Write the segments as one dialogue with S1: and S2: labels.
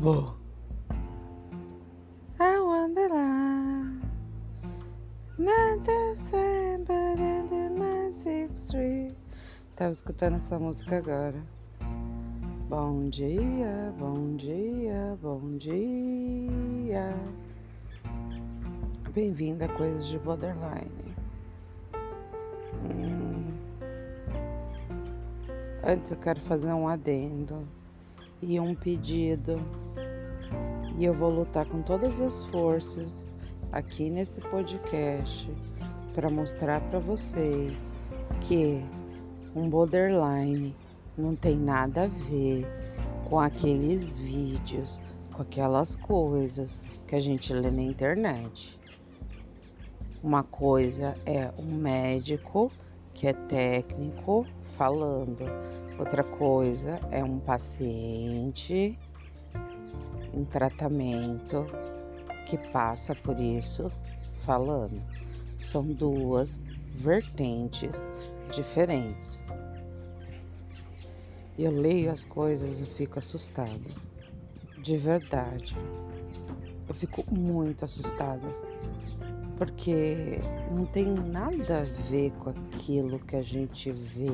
S1: Vou. I wonder Not December and my sixth street. Tava escutando essa música agora. Bom dia, bom dia, bom dia. Bem-vindo a Coisas de Borderline. Hum. Antes eu quero fazer um adendo e um pedido. E eu vou lutar com todas as forças aqui nesse podcast para mostrar para vocês que um borderline não tem nada a ver com aqueles vídeos, com aquelas coisas que a gente lê na internet. Uma coisa é um médico que é técnico falando, outra coisa é um paciente em tratamento que passa por isso falando. São duas vertentes diferentes. Eu leio as coisas e fico assustada. De verdade. Eu fico muito assustada. Porque não tem nada a ver com aquilo que a gente vê.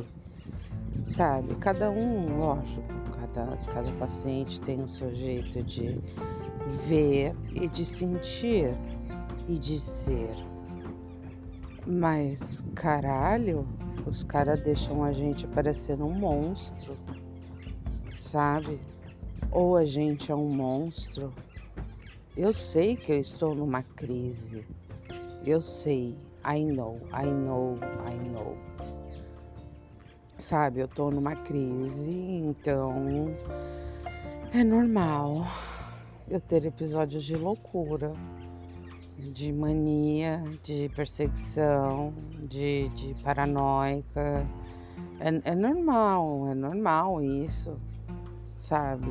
S1: Sabe? Cada um, lógico, cada, cada paciente tem o seu jeito de ver e de sentir e de ser. Mas caralho, os caras deixam a gente parecendo um monstro, sabe? Ou a gente é um monstro. Eu sei que eu estou numa crise. Eu sei. I know, I know, I know. Sabe, eu tô numa crise, então é normal eu ter episódios de loucura, de mania, de perseguição, de, de paranoica. É, é normal, é normal isso, sabe?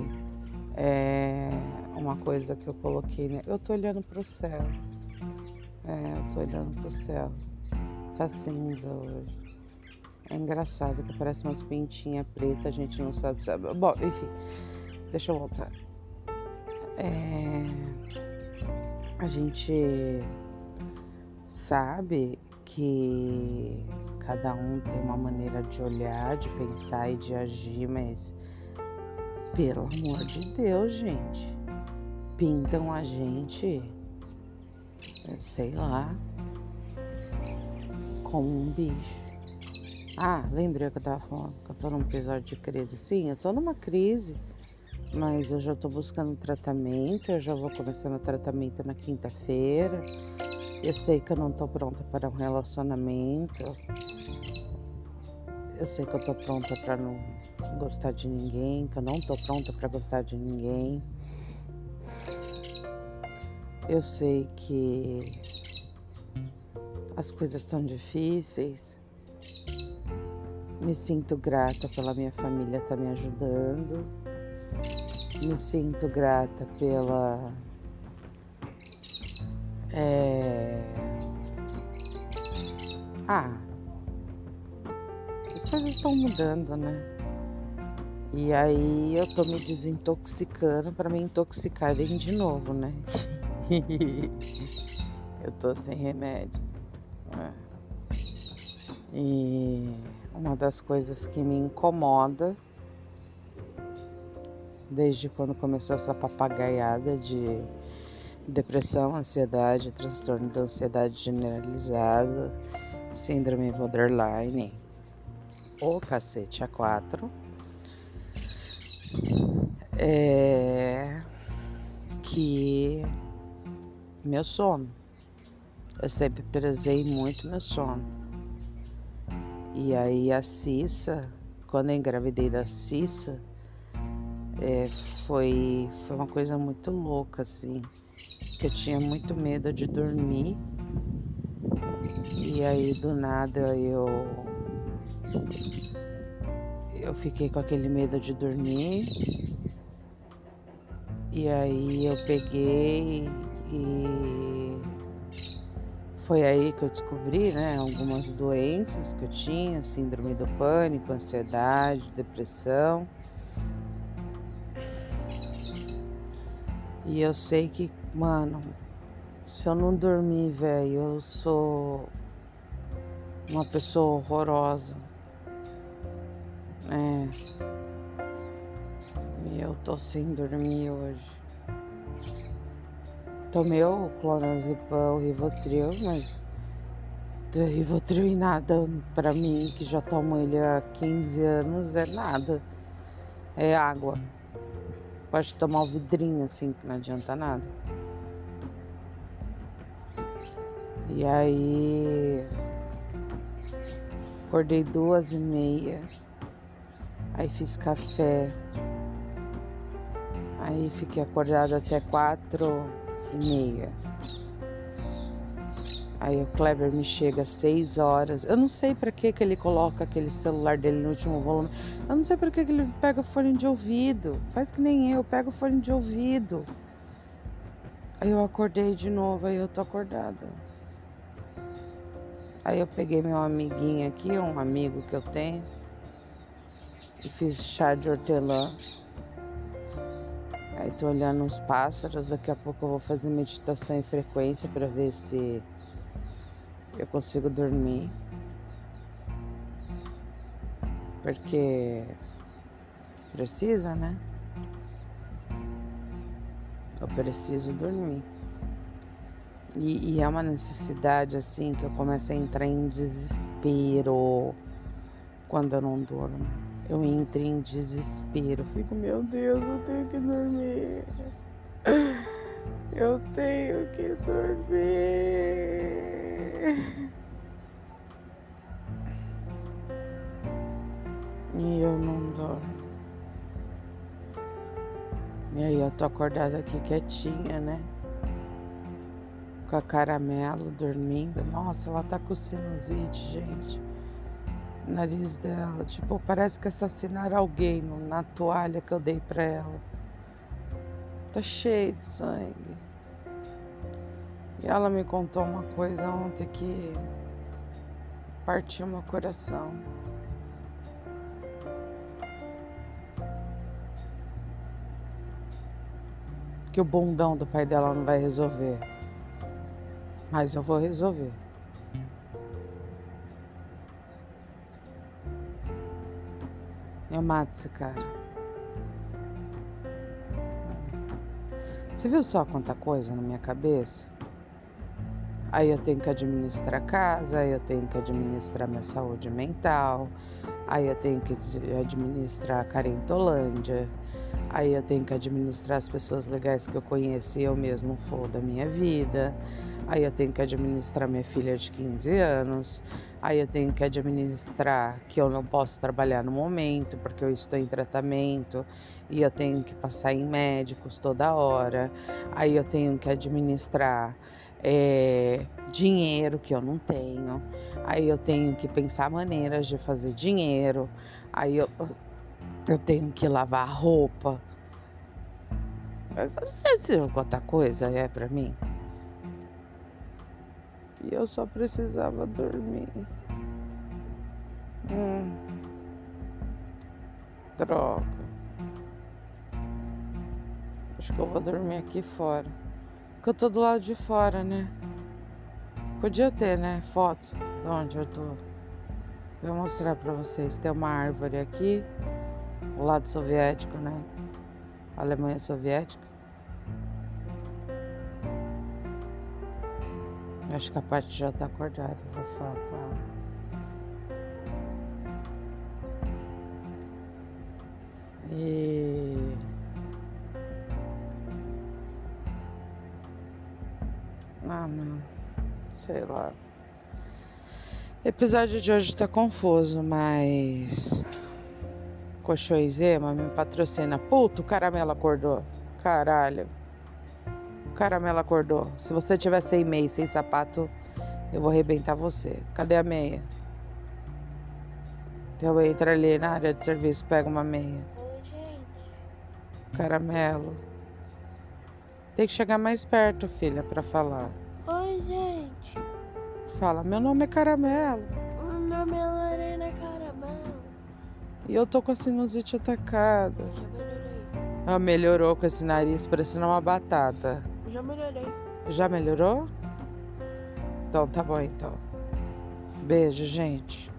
S1: É uma coisa que eu coloquei, né? Eu tô olhando pro céu. É, eu tô olhando pro céu. Tá cinza hoje. É engraçado que parece umas pintinhas pretas, a gente não sabe, sabe. Bom, enfim, deixa eu voltar. É, a gente sabe que cada um tem uma maneira de olhar, de pensar e de agir, mas pelo amor de Deus, gente, pintam a gente, sei lá, como um bicho. Ah, lembrei que eu tava falando que eu tô num episódio de crise. Sim, eu tô numa crise mas eu já estou buscando tratamento, eu já vou começar meu tratamento na quinta-feira. Eu sei que eu não estou pronta para um relacionamento. Eu sei que eu estou pronta para não gostar de ninguém, que eu não estou pronta para gostar de ninguém. Eu sei que as coisas estão difíceis. Me sinto grata pela minha família estar tá me ajudando. Me sinto grata pela é... ah as coisas estão mudando né? E aí eu tô me desintoxicando para me intoxicarem de novo né eu tô sem remédio né? e uma das coisas que me incomoda desde quando começou essa papagaiada de depressão, ansiedade, transtorno da ansiedade generalizada, síndrome borderline, o cacete a quatro. Meu sono. Eu sempre prezei muito meu sono. E aí a Cissa, quando eu engravidei da Cissa, é, foi, foi uma coisa muito louca, assim. Que eu tinha muito medo de dormir. E aí do nada eu. Eu fiquei com aquele medo de dormir. E aí eu peguei e foi aí que eu descobri, né, algumas doenças que eu tinha, síndrome do pânico, ansiedade, depressão. E eu sei que, mano, se eu não dormir, velho, eu sou uma pessoa horrorosa. É. E eu tô sem dormir hoje. Tomei o clonazepam, o Rivotril, mas do Rivotril e nada pra mim, que já tomo ele há 15 anos, é nada. É água. Pode tomar o vidrinho assim, que não adianta nada. E aí acordei duas e meia. Aí fiz café. Aí fiquei acordada até quatro e meia. Aí o Kleber me chega às seis horas. Eu não sei para que que ele coloca aquele celular dele no último volume. Eu não sei para que que ele pega o fone de ouvido. Faz que nem eu, pega o fone de ouvido. Aí eu acordei de novo, aí eu tô acordada. Aí eu peguei meu amiguinho aqui, um amigo que eu tenho, e fiz chá de hortelã. Aí tô olhando uns pássaros, daqui a pouco eu vou fazer meditação em frequência para ver se eu consigo dormir. Porque precisa, né? Eu preciso dormir. E, e, é uma necessidade assim que eu começo a entrar em desespero quando eu não durmo. Eu entro em desespero, fico, meu Deus, eu tenho que dormir. Eu tenho que dormir. E eu não dormo. E aí eu tô acordada aqui quietinha, né? Com a caramelo dormindo. Nossa, ela tá com sinusite, gente. Nariz dela, tipo, parece que assassinaram alguém na toalha que eu dei pra ela. Tá cheio de sangue. E ela me contou uma coisa ontem que partiu meu coração. Que o bundão do pai dela não vai resolver. Mas eu vou resolver. Esse cara. Você viu só quanta coisa na minha cabeça? Aí eu tenho que administrar a casa, aí eu tenho que administrar minha saúde mental, aí eu tenho que administrar a Carentolândia, aí eu tenho que administrar as pessoas legais que eu conheço e eu mesmo for da minha vida, aí eu tenho que administrar minha filha de 15 anos, aí eu tenho que administrar que eu não posso trabalhar no momento porque eu estou em tratamento. E eu tenho que passar em médicos toda hora, aí eu tenho que administrar é, dinheiro que eu não tenho, aí eu tenho que pensar maneiras de fazer dinheiro, aí eu, eu tenho que lavar roupa. Você sabe quanta coisa é para mim? E eu só precisava dormir. Hum. Droga. Acho que eu vou dormir aqui fora. Porque eu tô do lado de fora, né? Podia ter, né? Foto de onde eu tô. Vou mostrar pra vocês. Tem uma árvore aqui, o lado soviético, né? Alemanha soviética. Acho que a parte já tá acordada. Vou falar com ela. E Ah, não. Sei lá. Episódio de hoje tá confuso, mas. Coxoizema me patrocina. Puto, o caramelo acordou. Caralho. Caramelo acordou. Se você tiver sem meia, sem sapato, eu vou arrebentar você. Cadê a meia? Então entra ali na área de serviço, pega uma meia. Caramelo. Tem que chegar mais perto, filha, para falar.
S2: Oi, gente.
S1: Fala, meu nome é Caramelo.
S2: O nome é Lorena Caramelo.
S1: E eu tô com a sinusite atacada. Ah, melhorou com esse nariz parecendo uma batata.
S2: Já melhorei.
S1: Já melhorou? Então tá bom então. Beijo, gente.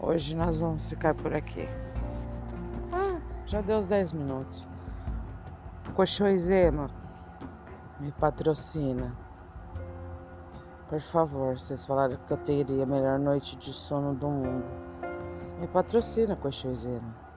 S1: Hoje nós vamos ficar por aqui. Ah, já deu os 10 minutos. Cochoizema, me patrocina. Por favor, vocês falaram que eu teria a melhor noite de sono do mundo. Me patrocina, Cochoizema.